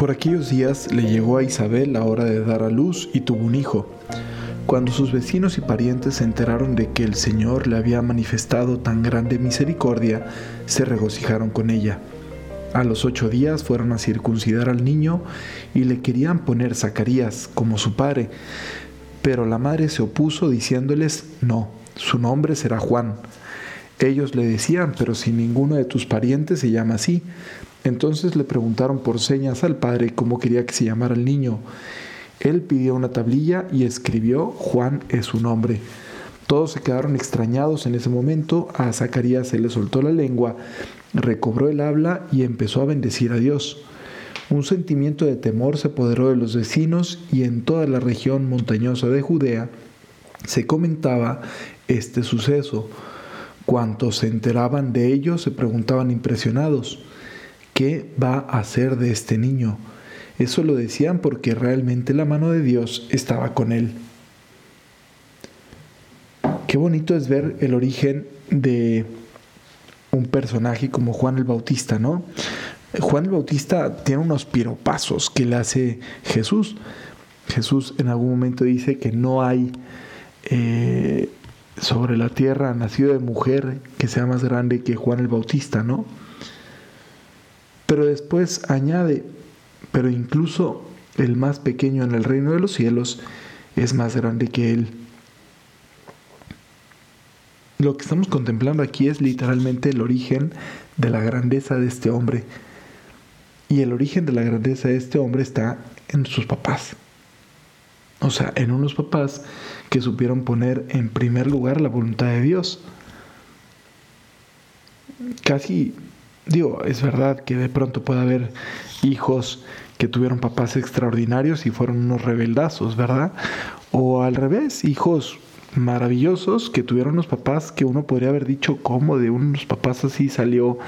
Por aquellos días le llegó a Isabel la hora de dar a luz y tuvo un hijo. Cuando sus vecinos y parientes se enteraron de que el Señor le había manifestado tan grande misericordia, se regocijaron con ella. A los ocho días fueron a circuncidar al niño y le querían poner Zacarías como su padre, pero la madre se opuso diciéndoles, no, su nombre será Juan. Ellos le decían, pero si ninguno de tus parientes se llama así. Entonces le preguntaron por señas al padre cómo quería que se llamara el niño. Él pidió una tablilla y escribió Juan es su nombre. Todos se quedaron extrañados en ese momento. A Zacarías se le soltó la lengua, recobró el habla y empezó a bendecir a Dios. Un sentimiento de temor se apoderó de los vecinos y en toda la región montañosa de Judea se comentaba este suceso. Cuantos se enteraban de ello se preguntaban impresionados, ¿qué va a hacer de este niño? Eso lo decían porque realmente la mano de Dios estaba con él. Qué bonito es ver el origen de un personaje como Juan el Bautista, ¿no? Juan el Bautista tiene unos piropazos que le hace Jesús. Jesús en algún momento dice que no hay eh, sobre la tierra nacido de mujer que sea más grande que Juan el Bautista, ¿no? Pero después añade, pero incluso el más pequeño en el reino de los cielos es más grande que él. Lo que estamos contemplando aquí es literalmente el origen de la grandeza de este hombre. Y el origen de la grandeza de este hombre está en sus papás. O sea, en unos papás que supieron poner en primer lugar la voluntad de Dios. Casi Digo, es verdad que de pronto puede haber hijos que tuvieron papás extraordinarios y fueron unos rebeldazos, ¿verdad? O al revés, hijos maravillosos que tuvieron unos papás que uno podría haber dicho cómo de unos papás así salió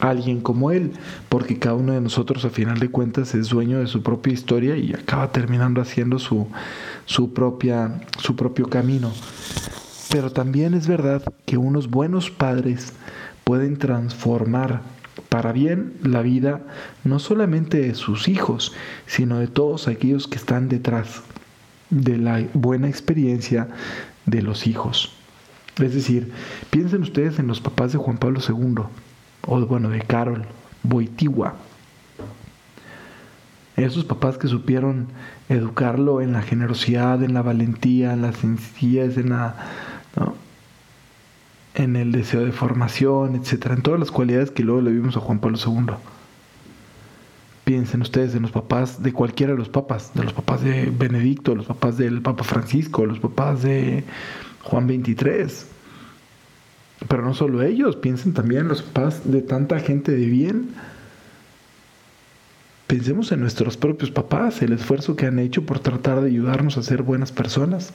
alguien como él, porque cada uno de nosotros a final de cuentas es dueño de su propia historia y acaba terminando haciendo su, su, propia, su propio camino. Pero también es verdad que unos buenos padres pueden transformar para bien la vida no solamente de sus hijos, sino de todos aquellos que están detrás de la buena experiencia de los hijos. Es decir, piensen ustedes en los papás de Juan Pablo II, o bueno, de Carol Boitigua. Esos papás que supieron educarlo en la generosidad, en la valentía, en la sencillez, en la, en el deseo de formación, etcétera, en todas las cualidades que luego le vimos a Juan Pablo II. Piensen ustedes en los papás de cualquiera de los papas, de los papás de Benedicto, los papás del Papa Francisco, los papás de Juan XXIII. Pero no solo ellos, piensen también los papás de tanta gente de bien. Pensemos en nuestros propios papás, el esfuerzo que han hecho por tratar de ayudarnos a ser buenas personas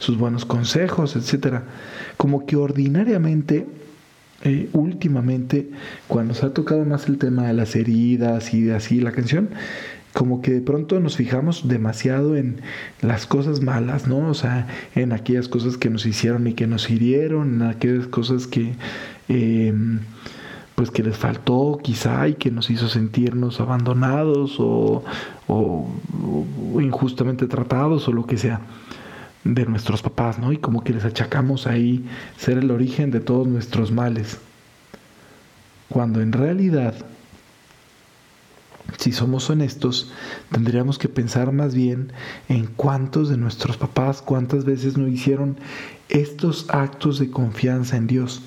sus buenos consejos, etcétera. Como que ordinariamente, eh, últimamente, cuando se ha tocado más el tema de las heridas y así la canción, como que de pronto nos fijamos demasiado en las cosas malas, ¿no? O sea, en aquellas cosas que nos hicieron y que nos hirieron, en aquellas cosas que, em, pues que les faltó quizá y que nos hizo sentirnos abandonados o injustamente tratados o lo que sea de nuestros papás, ¿no? Y como que les achacamos ahí ser el origen de todos nuestros males. Cuando en realidad, si somos honestos, tendríamos que pensar más bien en cuántos de nuestros papás, cuántas veces no hicieron estos actos de confianza en Dios.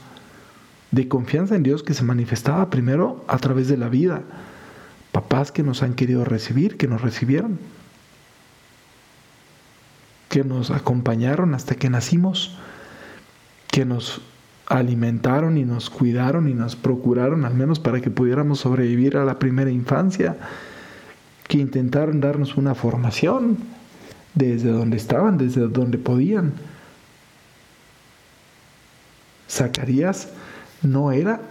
De confianza en Dios que se manifestaba primero a través de la vida. Papás que nos han querido recibir, que nos recibieron que nos acompañaron hasta que nacimos, que nos alimentaron y nos cuidaron y nos procuraron al menos para que pudiéramos sobrevivir a la primera infancia, que intentaron darnos una formación desde donde estaban, desde donde podían. Zacarías no era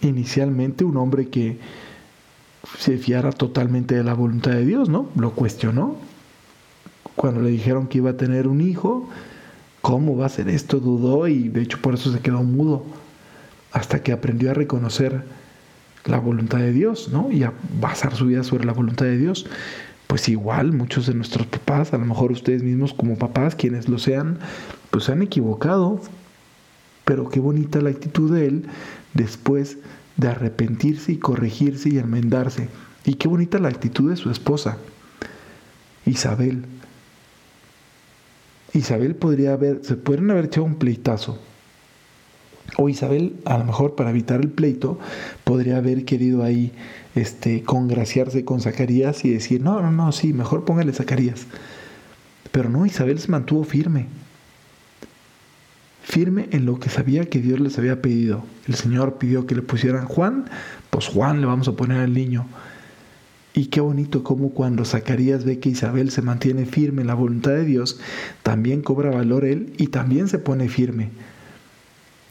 inicialmente un hombre que se fiara totalmente de la voluntad de Dios, ¿no? Lo cuestionó, cuando le dijeron que iba a tener un hijo, ¿cómo va a ser esto? Dudó y de hecho por eso se quedó mudo, hasta que aprendió a reconocer la voluntad de Dios, ¿no? Y a basar su vida sobre la voluntad de Dios. Pues igual muchos de nuestros papás, a lo mejor ustedes mismos como papás, quienes lo sean, pues se han equivocado. Pero qué bonita la actitud de él después de arrepentirse y corregirse y enmendarse. Y qué bonita la actitud de su esposa, Isabel. Isabel podría haber, se pueden haber echado un pleitazo. O Isabel, a lo mejor para evitar el pleito, podría haber querido ahí este, congraciarse con Zacarías y decir, no, no, no, sí, mejor póngale Zacarías. Pero no, Isabel se mantuvo firme. Firme en lo que sabía que Dios les había pedido. El Señor pidió que le pusieran Juan, pues Juan le vamos a poner al niño. Y qué bonito como cuando Zacarías ve que Isabel se mantiene firme en la voluntad de Dios, también cobra valor él y también se pone firme.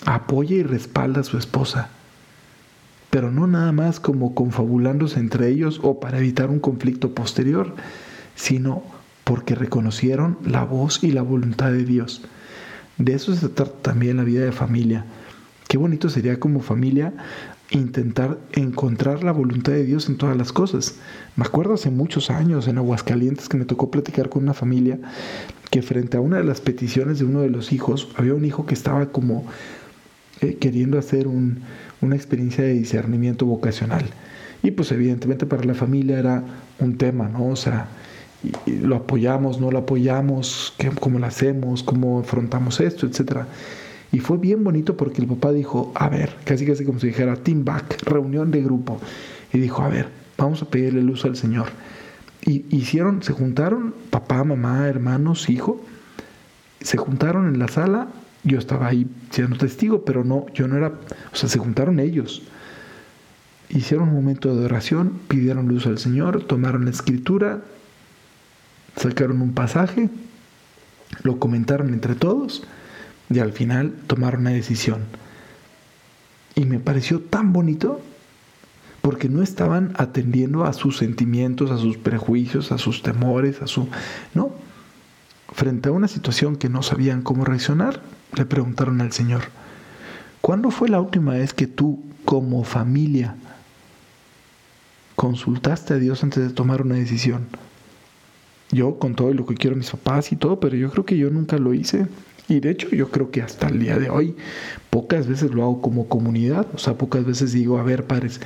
Apoya y respalda a su esposa. Pero no nada más como confabulándose entre ellos o para evitar un conflicto posterior, sino porque reconocieron la voz y la voluntad de Dios. De eso se trata también la vida de familia. Qué bonito sería como familia intentar encontrar la voluntad de Dios en todas las cosas. Me acuerdo hace muchos años en Aguascalientes que me tocó platicar con una familia que frente a una de las peticiones de uno de los hijos, había un hijo que estaba como eh, queriendo hacer una experiencia de discernimiento vocacional. Y pues evidentemente para la familia era un tema, ¿no? O sea, lo apoyamos, no lo apoyamos, cómo lo hacemos, cómo afrontamos esto, etcétera. Y fue bien bonito porque el papá dijo, a ver, casi casi como si dijera team back, reunión de grupo. Y dijo, a ver, vamos a pedirle luz al Señor. Y hicieron, se juntaron, papá, mamá, hermanos, hijo, se juntaron en la sala. Yo estaba ahí siendo testigo, pero no, yo no era, o sea, se juntaron ellos. Hicieron un momento de oración, pidieron luz al Señor, tomaron la escritura, sacaron un pasaje, lo comentaron entre todos y al final tomaron una decisión. Y me pareció tan bonito porque no estaban atendiendo a sus sentimientos, a sus prejuicios, a sus temores, a su... No. Frente a una situación que no sabían cómo reaccionar, le preguntaron al Señor, ¿cuándo fue la última vez que tú como familia consultaste a Dios antes de tomar una decisión? Yo con todo lo que quiero mis papás y todo, pero yo creo que yo nunca lo hice. Y de hecho yo creo que hasta el día de hoy pocas veces lo hago como comunidad, o sea, pocas veces digo, a ver, padres,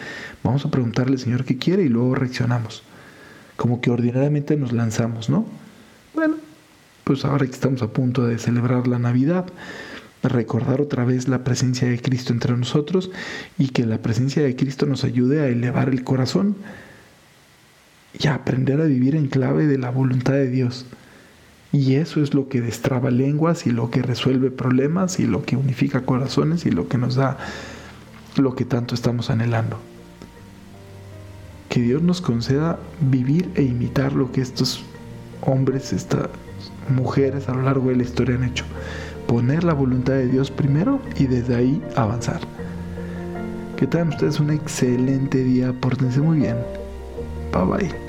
vamos a preguntarle al Señor qué quiere y luego reaccionamos. Como que ordinariamente nos lanzamos, ¿no? Bueno, pues ahora que estamos a punto de celebrar la Navidad, recordar otra vez la presencia de Cristo entre nosotros y que la presencia de Cristo nos ayude a elevar el corazón y a aprender a vivir en clave de la voluntad de Dios. Y eso es lo que destraba lenguas y lo que resuelve problemas y lo que unifica corazones y lo que nos da lo que tanto estamos anhelando. Que Dios nos conceda vivir e imitar lo que estos hombres, estas mujeres a lo largo de la historia han hecho. Poner la voluntad de Dios primero y desde ahí avanzar. Que tengan ustedes un excelente día, pórtense muy bien. Bye bye.